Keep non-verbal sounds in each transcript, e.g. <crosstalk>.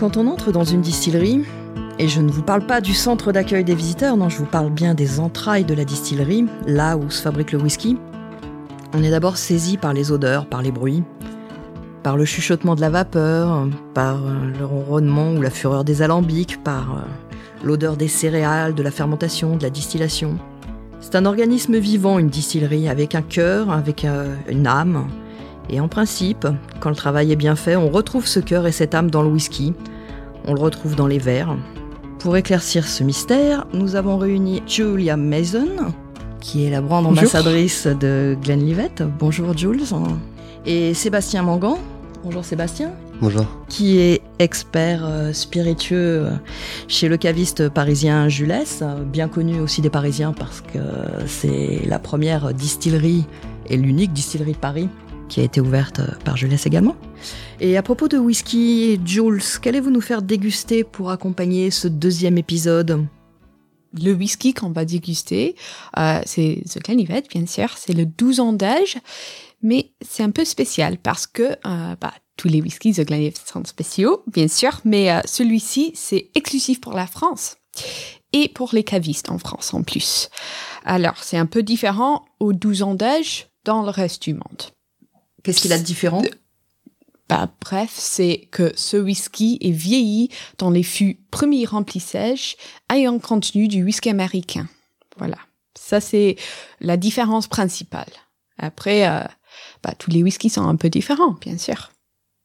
Quand on entre dans une distillerie, et je ne vous parle pas du centre d'accueil des visiteurs, non, je vous parle bien des entrailles de la distillerie, là où se fabrique le whisky, on est d'abord saisi par les odeurs, par les bruits, par le chuchotement de la vapeur, par euh, le ronronnement ou la fureur des alambics, par euh, l'odeur des céréales, de la fermentation, de la distillation. C'est un organisme vivant, une distillerie, avec un cœur, avec euh, une âme. Et en principe, quand le travail est bien fait, on retrouve ce cœur et cette âme dans le whisky. On le retrouve dans les verres. Pour éclaircir ce mystère, nous avons réuni Julia Mason, qui est la grande ambassadrice de Glenlivet. Bonjour Jules. Et Sébastien Mangan. Bonjour Sébastien. Bonjour. Qui est expert euh, spiritueux euh, chez le caviste parisien Jules, euh, bien connu aussi des Parisiens parce que c'est la première distillerie et l'unique distillerie de Paris qui a été ouverte par Jules également. Et à propos de whisky, Jules, qu'allez-vous nous faire déguster pour accompagner ce deuxième épisode? Le whisky qu'on va déguster, euh, c'est The Glenlivet, bien sûr, c'est le 12 ans d'âge, mais c'est un peu spécial parce que euh, bah, tous les whiskies The Glenlivet sont spéciaux, bien sûr, mais euh, celui-ci, c'est exclusif pour la France et pour les cavistes en France en plus. Alors, c'est un peu différent aux 12 ans d'âge dans le reste du monde. Qu'est-ce qu'il a de différent? Bah, bref, c'est que ce whisky est vieilli dans les fûts premier remplissage ayant contenu du whisky américain. Voilà. Ça, c'est la différence principale. Après, euh, bah, tous les whiskies sont un peu différents, bien sûr.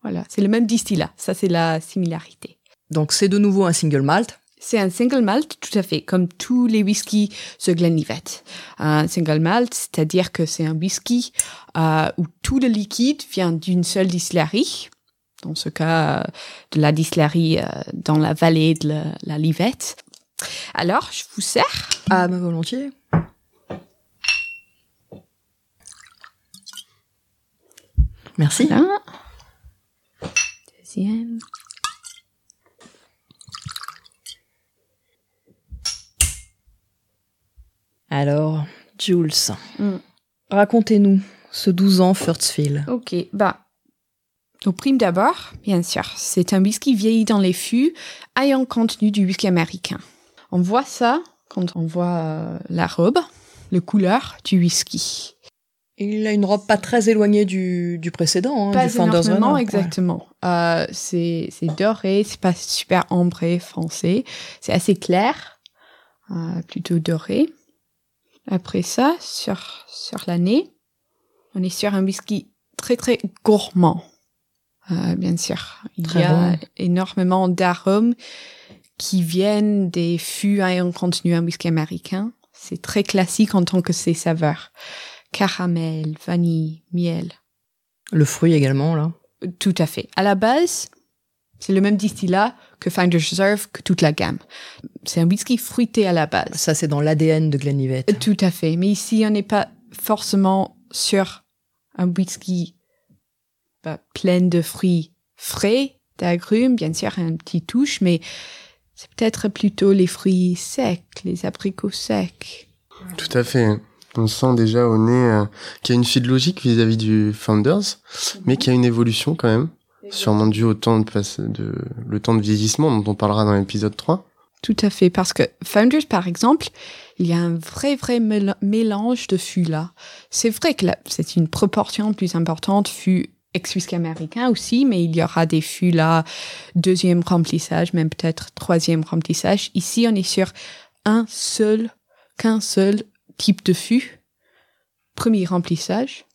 Voilà. C'est le même distillat. Ça, c'est la similarité. Donc, c'est de nouveau un single malt c'est un single malt, tout à fait, comme tous les whiskies The Glenlivet. Un single malt, c'est-à-dire que c'est un whisky euh, où tout le liquide vient d'une seule distillerie. Dans ce cas, euh, de la distillerie euh, dans la vallée de la, la, Livette. Alors, je vous sers. Ah, ma volontiers. Merci. Deuxième. Alors, Jules, mm. racontez-nous ce 12 ans Furtzfield. Ok, bah, au prime d'abord, bien sûr, c'est un whisky vieilli dans les fûts, ayant contenu du whisky américain. On voit ça quand on voit euh, la robe, le couleur du whisky. Il a une robe pas très éloignée du, du précédent, hein, pas du Runner. exactement. Euh, c'est doré, c'est pas super ambré foncé, c'est assez clair, euh, plutôt doré. Après ça, sur, sur l'année, on est sur un whisky très très gourmand. Euh, bien sûr, il y a énormément d'arômes qui viennent des fûts ayant contenu un whisky américain. C'est très classique en tant que ses saveurs. Caramel, vanille, miel. Le fruit également, là? Tout à fait. À la base, c'est le même distillat que Finder's Reserve, que toute la gamme. C'est un whisky fruité à la base. Ça, c'est dans l'ADN de Glenlivet. Tout à fait. Mais ici, on n'est pas forcément sur un whisky bah, plein de fruits frais, d'agrumes, bien sûr, un petit touche, mais c'est peut-être plutôt les fruits secs, les abricots secs. Tout à fait. On sent déjà au nez euh, qu'il y a une suite logique vis-à-vis du Founders, mais qu'il y a une évolution quand même. Sûrement dû au temps de, de, le temps de vieillissement dont on parlera dans l'épisode 3. Tout à fait, parce que Founders, par exemple, il y a un vrai, vrai mélange de fûts là. C'est vrai que c'est une proportion plus importante fûts ex-whisky américain aussi, mais il y aura des fûts là, deuxième remplissage, même peut-être troisième remplissage. Ici, on est sur un seul, qu'un seul type de fût, premier remplissage,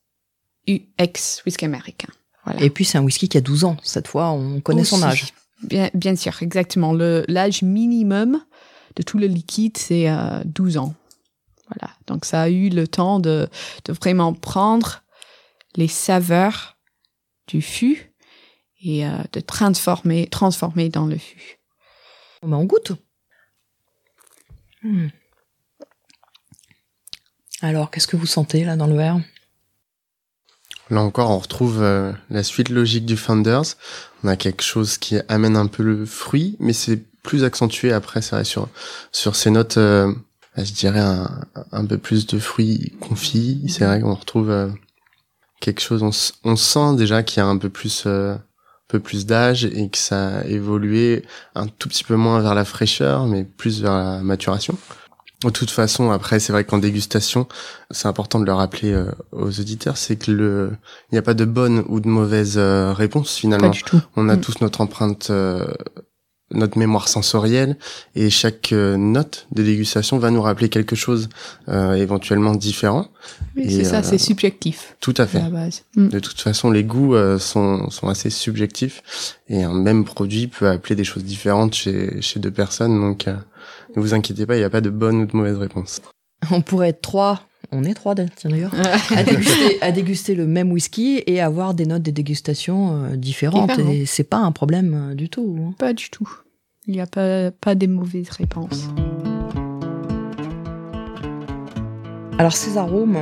ex-whisky américain. Et puis c'est un whisky qui a 12 ans. Cette fois, on connaît son âge. Bien, bien sûr, exactement. L'âge minimum de tout le liquide, c'est 12 euh, ans. Voilà. Donc ça a eu le temps de, de vraiment prendre les saveurs du fût et euh, de transformer, transformer dans le fût. On goûte. Hmm. Alors, qu'est-ce que vous sentez là dans le verre? Là encore, on retrouve euh, la suite logique du Founders. On a quelque chose qui amène un peu le fruit, mais c'est plus accentué après, c'est vrai, sur, sur ces notes, euh, je dirais un, un, peu plus de fruits confits. C'est vrai qu'on retrouve euh, quelque chose, on, sent déjà qu'il y a un peu plus peu plus d'âge et que ça a évolué un tout petit peu moins vers la fraîcheur, mais plus vers la maturation. De toute façon, après, c'est vrai qu'en dégustation, c'est important de le rappeler euh, aux auditeurs, c'est que le, il n'y a pas de bonne ou de mauvaise euh, réponse finalement. Pas du tout. On a Mm. tous notre empreinte, euh, notre mémoire sensorielle, et chaque euh, note de dégustation va nous rappeler quelque chose euh, éventuellement différent. Oui, c'est ça, c'est subjectif Tout à à fait. la base. Mm. De toute façon, les goûts euh, sont, sont assez subjectifs et un même produit peut appeler des choses différentes chez, chez deux personnes. Donc, euh, ne vous inquiétez pas, il n'y a pas de bonne ou de mauvaise réponse. On pourrait être trois, on est trois d'ailleurs, à déguster, à déguster le même whisky et avoir des notes de dégustation euh, différentes. Différentes. Et c'est pas un problème euh, du tout. hein. Pas du tout. Il n'y a pas, pas des mauvaises réponses. Alors ces arômes,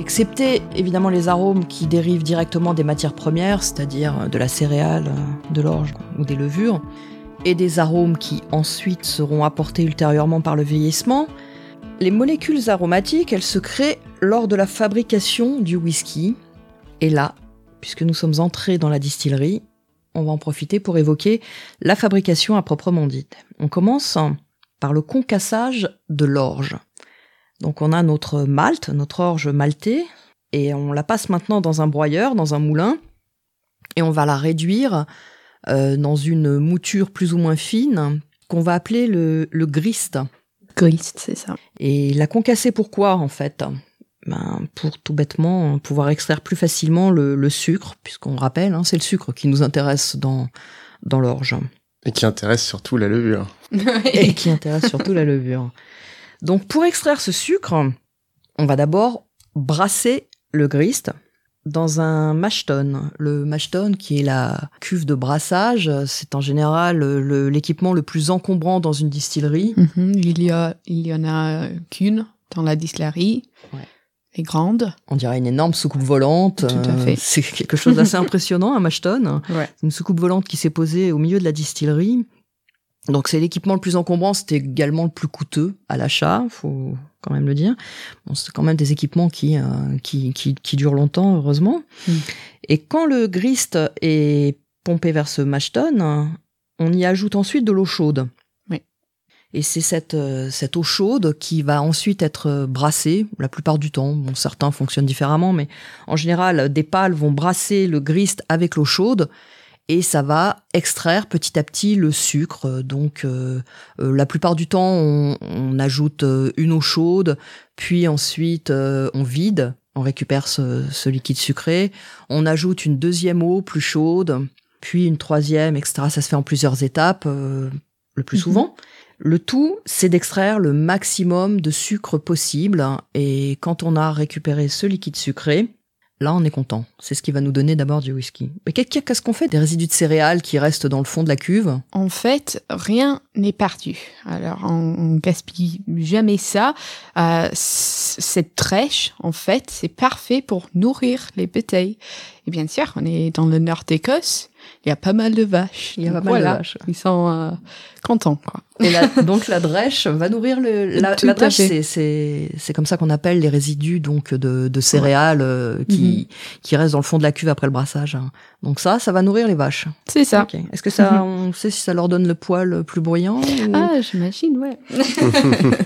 excepté évidemment les arômes qui dérivent directement des matières premières, c'est-à-dire de la céréale, euh, de l'orge ou des levures, et des arômes qui ensuite seront apportés ultérieurement par le vieillissement, les molécules aromatiques, elles se créent lors de la fabrication du whisky. Et là, puisque nous sommes entrés dans la distillerie, on va en profiter pour évoquer la fabrication à proprement dite. On commence par le concassage de l'orge. Donc on a notre malt, notre orge maltée, et on la passe maintenant dans un broyeur, dans un moulin, et on va la réduire euh, dans une mouture plus ou moins fine qu'on va appeler le, le grist. Grist, c'est ça. Et la concasser pourquoi en fait? Ben, Pour tout bêtement pouvoir extraire plus facilement le, le sucre, puisqu'on rappelle, hein, c'est le sucre qui nous intéresse dans, dans l'orge Et qui intéresse surtout la levure. <laughs> et qui intéresse surtout la levure. Donc pour extraire ce sucre, on va d'abord brasser le grist dans un mash tun. Le mash tun, qui est la cuve de brassage, c'est en général l'équipement le plus encombrant dans une distillerie. Mhm, il, y a, il y en a qu'une dans la distillerie. Ouais. Les grandes. On dirait une énorme soucoupe volante. Tout à Euh, fait. C'est quelque chose d'assez <laughs> impressionnant, un mash tun. Ouais. une soucoupe volante qui s'est posée au milieu de la distillerie. Donc c'est l'équipement le plus encombrant, c'était également le plus coûteux à l'achat, faut quand même le dire. Bon, c'est quand même des équipements qui, euh, qui, qui, qui durent longtemps, heureusement. Mm. Et quand le grist est pompé vers ce mash tun, on y ajoute ensuite de l'eau chaude. Oui. Et c'est cette, euh, cette eau chaude qui va ensuite être brassée, la plupart du temps. Bon, certains fonctionnent différemment, mais en général, des pales vont brasser le grist avec l'eau chaude et ça va extraire petit à petit le sucre. Donc, euh, euh, la plupart du temps, on, on ajoute euh, une eau chaude, puis ensuite euh, on vide, on récupère ce, ce liquide sucré, on ajoute une deuxième eau plus chaude, puis une troisième, etc. Ça se fait en plusieurs étapes, euh, le plus Mhm. souvent. Le tout, c'est d'extraire le maximum de sucre possible. Et quand on a récupéré ce liquide sucré, là, on est content. C'est ce qui va nous donner d'abord du whisky. Mais qu'est- qu'est-ce qu'on fait des résidus de céréales qui restent dans le fond de la cuve? En fait, rien n'est perdu. Alors, on, gaspille jamais ça. Euh, cette trèche, en fait, c'est parfait pour nourrir les bouteilles. Et bien sûr, on est dans le nord d'Écosse. Il y a pas mal de vaches. Il y a pas mal de voilà, vaches. Ils sont euh, contents, quoi. Et la- donc la drèche va nourrir le. La, la drèche, c'est- c'est c'est comme ça qu'on appelle les résidus donc de, de céréales euh, qui Mhm. qui restent dans le fond de la cuve après le brassage. hein. Donc ça, ça va nourrir les vaches. C'est ça. Est-ce que ça, on sait si ça leur donne le poil plus bruyant ou- Ah, j'imagine, ouais. <laughs>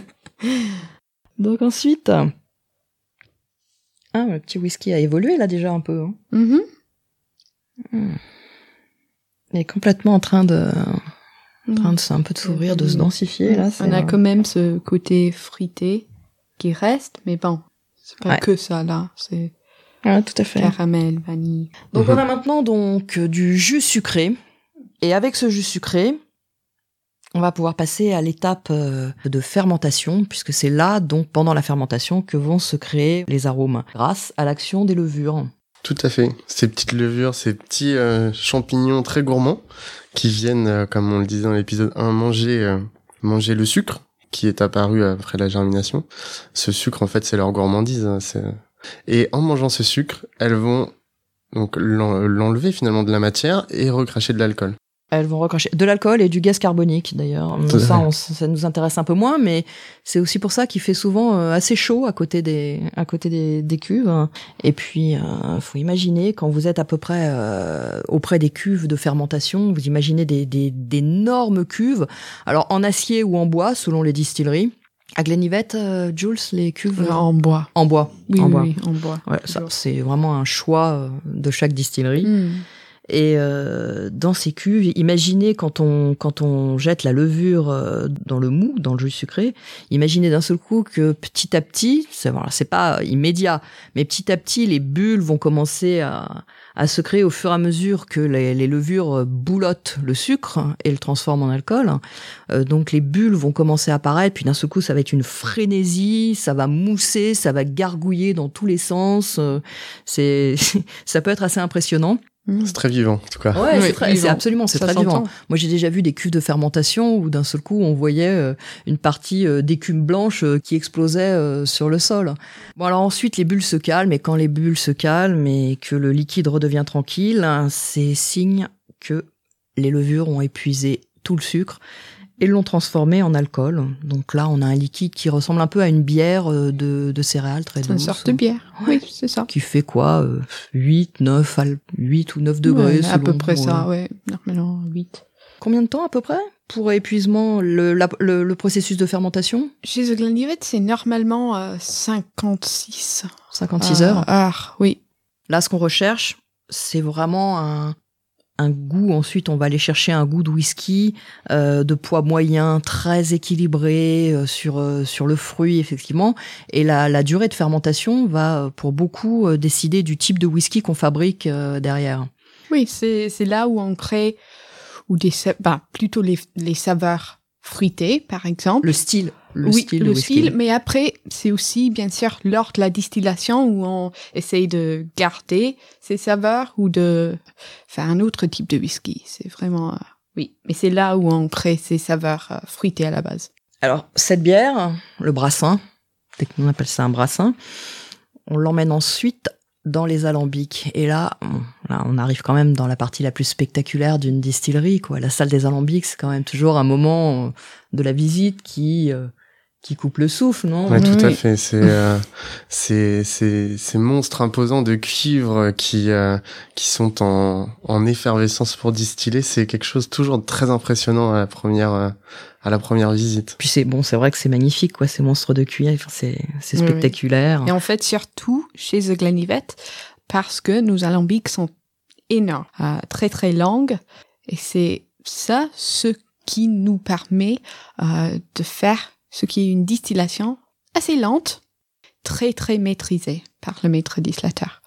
Donc ensuite, ah, le petit whisky a évolué là déjà un peu. hein. Mhm. Il est complètement en train de, en train de se- un peu de s'ouvrir, de se densifier là. On a euh, quand même ce côté frité qui reste, mais bon, c'est pas Ouais. que ça là, c'est ouais, tout à fait. caramel, vanille. Donc Mhm. on a maintenant donc du jus sucré et avec ce jus sucré, on va pouvoir passer à l'étape euh, de fermentation puisque c'est là donc pendant la fermentation que vont se créer les arômes grâce à l'action des levures. Tout à fait. Ces petites levures, ces petits euh, champignons très gourmands qui viennent, euh, comme on le disait dans l'épisode 1, manger, euh, manger le sucre qui est apparu après la germination. Ce sucre, en fait, c'est leur gourmandise. hein, c'est- et en mangeant ce sucre, elles vont donc l'en- l'enlever finalement de la matière et recracher de l'alcool. Elles vont recracher de l'alcool et du gaz carbonique d'ailleurs. Ça, on- ça nous intéresse un peu moins, mais c'est aussi pour ça qu'il fait souvent euh, assez chaud à côté des à côté des, des cuves. Et puis, euh, faut imaginer quand vous êtes à peu près euh, auprès des cuves de fermentation, vous imaginez des des d'énormes cuves, alors en acier ou en bois selon les distilleries. À Glenlivet, euh, Jules, les cuves Euh, En bois. en bois. Oui, en oui, bois. oui, en bois. Ouais, ça, c'est vraiment un choix de chaque distillerie. Hmm. Et euh, dans ces cuves, imaginez quand on quand on jette la levure euh, dans le mou, dans le jus sucré, imaginez d'un seul coup que petit à petit, c'est voilà, c'est pas immédiat, mais petit à petit les bulles vont commencer à à se créer au fur et à mesure que les, les levures boulottent le sucre et le transforment en alcool. Euh, donc les bulles vont commencer à apparaître, puis d'un seul coup ça va être une frénésie, ça va mousser, ça va gargouiller dans tous les sens. euh, c'est <laughs> ça peut être assez impressionnant. C'est très vivant, en tout cas. Ouais, Oui, c'est très- c'est absolument, c'est très vivant. Moi, j'ai déjà vu des cuves de fermentation où d'un seul coup, on voyait euh, une partie euh, d'écume blanche euh, qui explosait euh, sur le sol. Bon, alors ensuite, les bulles se calment, et quand les bulles se calment et que le liquide redevient tranquille, hein, c'est signe que les levures ont épuisé tout le sucre et l'ont transformé en alcool. Donc là, on a un liquide qui ressemble un peu à une bière euh, de, de céréales très C'est une douce. sorte de bière. Ouais. Oui, c'est ça. Qui fait quoi euh, 8, 9, al- 8 ou 9 degrés Ouais, à peu près ça, euh, ouais. Normalement, 8. Combien de temps à peu près pour épuisement le, la- le, le processus de fermentation? Chez The Glenlivet, c'est normalement euh, 56 56 euh, heures. heures, oui. Là, ce qu'on recherche, c'est vraiment un, un goût. Ensuite, on va aller chercher un goût de whisky euh, de poids moyen, très équilibré euh, sur euh, sur le fruit effectivement. Et la, la durée de fermentation va euh, pour beaucoup euh, décider du type de whisky qu'on fabrique euh, derrière. Oui, c'est c'est là où on crée ou des bah, plutôt les, les saveurs fruitées, par exemple. Le style, le oui, style le whisky. style, mais après, c'est aussi, bien sûr, lors de la distillation où on essaye de garder ces saveurs ou de faire un autre type de whisky. C'est vraiment, euh, oui. Mais c'est là où on crée ces saveurs euh, fruitées à la base. Alors, cette bière, le brassin, dès qu'on appelle ça un brassin, on l'emmène ensuite dans les alambics. Et là, on, là, on arrive quand même dans la partie la plus spectaculaire d'une distillerie, quoi. La salle des alambics, c'est quand même toujours un moment euh, de la visite qui, euh, qui coupe le souffle, non Ouais, tout à fait. C'est euh, c'est c'est ces monstres imposants de cuivre qui euh, qui sont en en effervescence pour distiller. C'est quelque chose toujours de très impressionnant à la première euh, à la première visite. Puis c'est bon, c'est vrai que c'est magnifique, quoi, ces monstres de cuir. Enfin, c'est c'est Oui, oui. spectaculaire. Et en fait, surtout chez The Glenlivet, parce que nos alambics sont énormes, euh, très très longues, et c'est ça ce qui nous permet euh, de faire ce qui est une distillation assez lente, très très maîtrisée par le maître distillateur.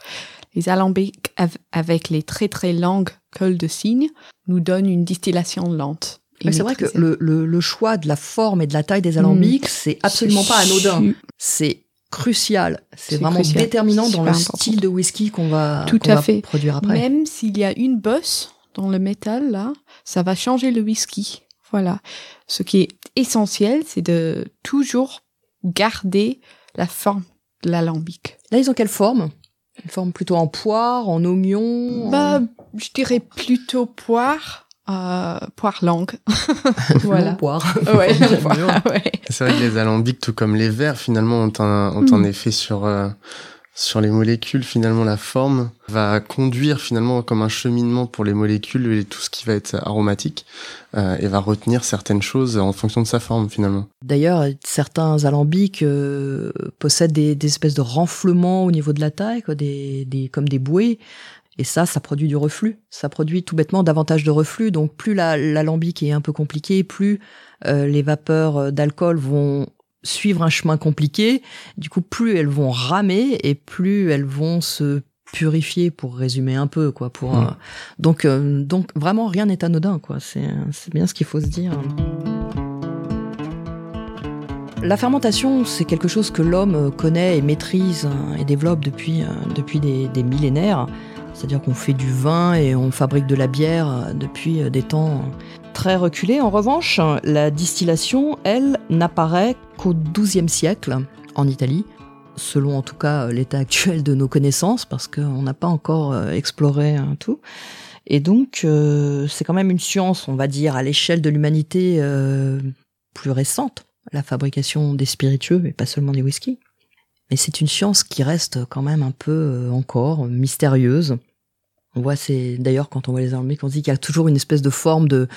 Les alambics av- avec les très très longues cols de cygne nous donnent une distillation lente. c'est vrai que le, le, le choix de la forme et de la taille des alambics, c'est absolument pas anodin. C'est crucial. C'est vraiment crucial. déterminant dans le important. style de whisky qu'on va, Tout à va fait. produire après. Même s'il y a une bosse dans le métal, là, ça va changer le whisky. Voilà. Ce qui est essentiel, c'est de toujours garder la forme de l'alambic. Là, ils ont quelle forme? Une forme plutôt en poire, en oignon Bah, en- je dirais plutôt poire, euh, poire longue. <laughs> Non, voilà. poire. ouais, <laughs> poire, ouais. C'est vrai que les alambics, tout comme les verres, finalement, ont un, ont un Mm. effet sur, euh, sur les molécules. Finalement, la forme va conduire finalement comme un cheminement pour les molécules et tout ce qui va être aromatique euh, et va retenir certaines choses en fonction de sa forme finalement. D'ailleurs, certains alambics euh, possèdent des, des espèces de renflements au niveau de la taille, quoi, des, des, comme des bouées. Et ça, ça produit du reflux. Ça produit tout bêtement davantage de reflux. Donc, plus la- l'alambic est un peu compliqué, plus euh, les vapeurs euh, d'alcool vont suivre un chemin compliqué. Du coup, plus elles vont ramer et plus elles vont se purifier, pour résumer un peu, quoi. Pour euh, donc, euh, donc vraiment rien n'est anodin, quoi. C'est c'est bien ce qu'il faut se dire. La fermentation, c'est quelque chose que l'homme connaît et maîtrise hein, et développe depuis, euh, depuis des, des millénaires. C'est-à-dire qu'on fait du vin et on fabrique de la bière depuis des temps très reculés. En revanche, la distillation, elle, n'apparaît qu'au XIIe siècle en Italie, selon en tout cas l'état actuel de nos connaissances, parce qu'on n'a pas encore euh, exploré hein, tout. Et donc, euh, c'est quand même une science, on va dire, à l'échelle de l'humanité euh, plus récente, la fabrication des spiritueux et pas seulement des whisky. Mais c'est une science qui reste quand même un peu encore mystérieuse. On voit, c'est d'ailleurs quand on voit les alambics, on se dit qu'il y a toujours une espèce de forme de,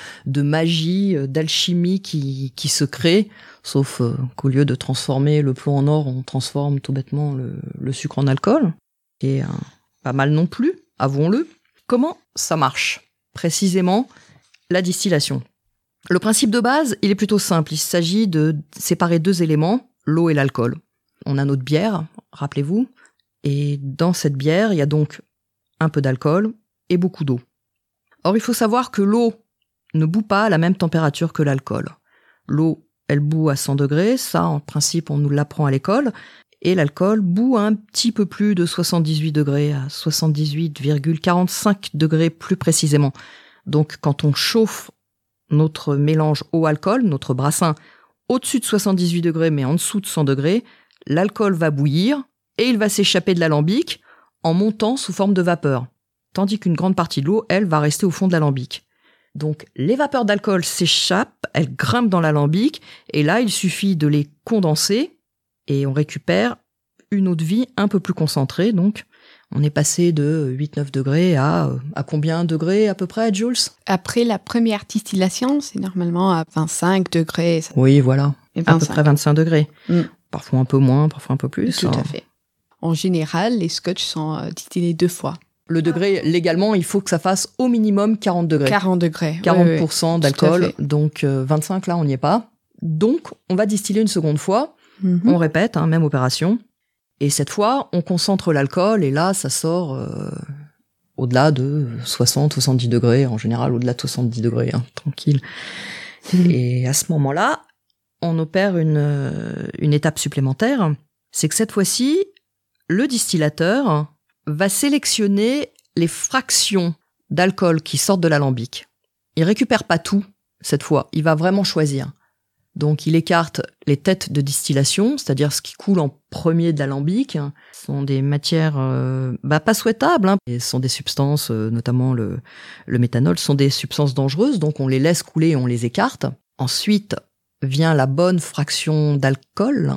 magie, euh, d'alchimie qui, se crée, sauf euh, qu'au lieu de transformer le plomb en or, on transforme tout bêtement le, sucre en alcool, euh, pas mal non plus, avouons-le. Comment ça marche Précisément, la distillation? Le principe de base, il est plutôt simple. Il s'agit de séparer deux éléments, l'eau et l'alcool. On a notre bière, rappelez-vous, et dans cette bière, il y a donc un peu d'alcool et beaucoup d'eau. Or, il faut savoir que l'eau ne bout pas à la même température que l'alcool. L'eau, elle bout à 100 degrés, ça, en principe, on nous l'apprend à l'école, et l'alcool bout un petit peu plus de 78 degrés, à 78,45 degrés plus précisément. Donc, quand on chauffe notre mélange eau-alcool, notre brassin, au-dessus de 78 degrés mais en dessous de 100 degrés, l'alcool va bouillir et il va s'échapper de l'alambic en montant sous forme de vapeur, tandis qu'une grande partie de l'eau, elle, va rester au fond de l'alambic. Donc les vapeurs d'alcool s'échappent, elles grimpent dans l'alambic, et là il suffit de les condenser, et on récupère une eau de vie un peu plus concentrée, donc on est passé de 8-9 degrés à, à combien de degrés à peu près, Jules? Après la première distillation, c'est normalement à 25 degrés. Oui, voilà, Et à peu près 25 degrés. Mm. Parfois un peu moins, parfois un peu plus. Tout hein. à fait. En général, les scotch sont euh, distillés deux fois. Le degré, légalement, il faut que ça fasse au minimum 40 degrés. 40 degrés. 40% oui, oui. d'alcool, donc euh, 25 là on n'y est pas. Donc on va distiller une seconde fois, Mhm. on répète, hein, même opération. Et cette fois on concentre l'alcool et là ça sort euh, au-delà de 60-70 degrés, en général au-delà de 70 degrés, hein, tranquille. Mhm. Et à ce moment-là, on opère une, euh, une étape supplémentaire, c'est que cette fois-ci, le distillateur va sélectionner les fractions d'alcool qui sortent de l'alambic. Il récupère pas tout cette fois, il va vraiment choisir. Donc il écarte les têtes de distillation, c'est-à-dire ce qui coule en premier de l'alambic. Ce sont des matières euh, bah, pas souhaitables, hein. Et ce sont des substances, euh, notamment le, le méthanol, sont des substances dangereuses, donc on les laisse couler et on les écarte. Ensuite vient la bonne fraction d'alcool,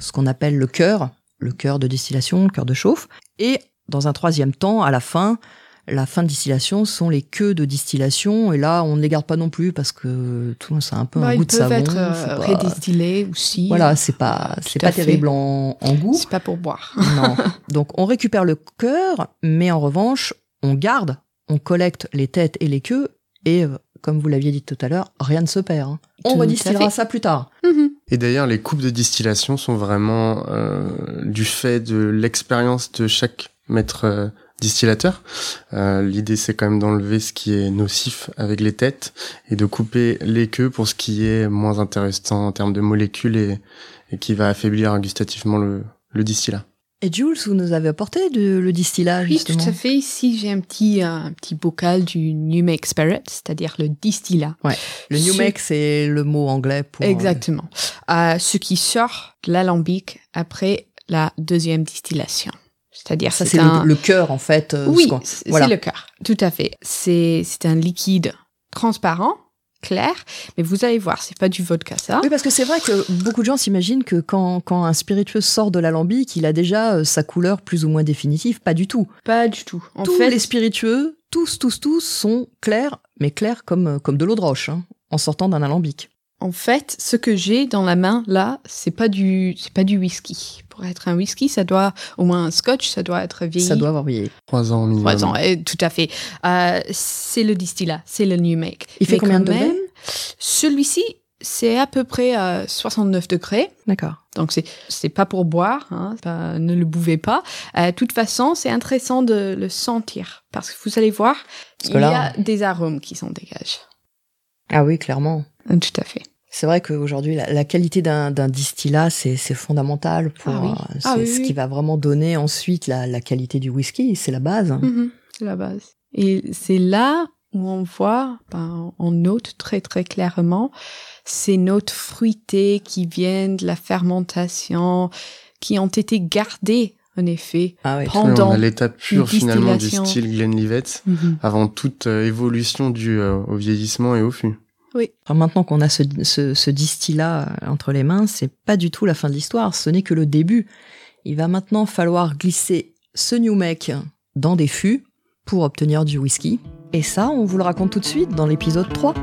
ce qu'on appelle le cœur, le cœur de distillation, le cœur de chauffe. Et dans un troisième temps, à la fin, la fin de distillation sont les queues de distillation. Et là, on ne les garde pas non plus parce que tout le monde, c'est un peu Bah, un ils goût de peuvent savon. être faut euh, pas- rédistillés aussi. Voilà, c'est pas, c'est pas terrible en, en goût. C'est pas pour boire. Non. <laughs> Donc, on récupère le cœur, mais en revanche, on garde, on collecte les têtes et les queues. Et euh, comme vous l'aviez dit tout à l'heure, rien ne se perd. hein. On redistillera ça plus tard. Mhm. Et d'ailleurs, les coupes de distillation sont vraiment euh, du fait de l'expérience de chaque maître euh, distillateur. Euh, L'idée, c'est quand même d'enlever ce qui est nocif avec les têtes et de couper les queues pour ce qui est moins intéressant en termes de molécules et, et qui va affaiblir gustativement le, le distillat. Et Jules, vous nous avez apporté de- le distillat, Oui, justement. tout à fait. Ici, j'ai un petit, un petit bocal du New Make Spirit, c'est-à-dire le distillat. Le New Ce- Make, c'est le mot anglais pour... euh, Exactement. Euh, ce qui sort de l'alambic après la deuxième distillation. C'est-à-dire Ça, c'est un... le, le cœur, en fait. euh, Oui, ce c'est voilà. c'est le cœur. Tout à fait. C'est c'est un liquide transparent, clair, mais vous allez voir, c'est pas du vodka ça. Oui, parce que c'est vrai que beaucoup de gens s'imaginent que quand, quand un spiritueux sort de l'alambic, il a déjà euh, sa couleur plus ou moins définitive. Pas du tout. Pas du tout. En tous fait, les spiritueux, tous, tous, tous, sont clairs, mais clairs comme, euh, comme de l'eau de roche, hein, en sortant d'un alambic. en fait, ce que j'ai dans la main là, c'est pas du c'est pas du whisky. Pour être un whisky, ça doit au moins un scotch, ça doit être vieilli. Ça doit avoir vieilli. Trois ans minimum. Trois ans, eh, tout à fait. Euh, c'est le distillat, c'est le New Make. Il fait Mais combien de même, Celui-ci, c'est à peu près euh, 69 degrés. D'accord. Donc c'est c'est pas pour boire, hein, pas- ne le bouvez pas. Euh, De toute façon, c'est intéressant de le sentir parce que vous allez voir, il là- y a des arômes qui s'en dégagent. Ah oui, clairement. Tout à fait. C'est vrai qu'aujourd'hui, la, la qualité d'un d'un distillat, c'est c'est fondamental pour. Ah oui. euh, Ah oui, ce oui. qui va vraiment donner ensuite la, la qualité du whisky. C'est la base. Mhm, c'est la base. Et c'est là où on voit, ben, on note très très clairement ces notes fruitées qui viennent de la fermentation, qui ont été gardées en effet, Ah ouais. Oui, pendant on a l'étape pure une finalement du style Glenlivet Mhm. avant toute euh, évolution due euh, au vieillissement et au fût. Enfin, maintenant qu'on a ce distillat euh, entre les mains, c'est pas du tout la fin de l'histoire, ce n'est que le début. Il va maintenant falloir glisser ce new make dans des fûts pour obtenir du whisky. Et ça, on vous le raconte tout de suite dans l'épisode 3.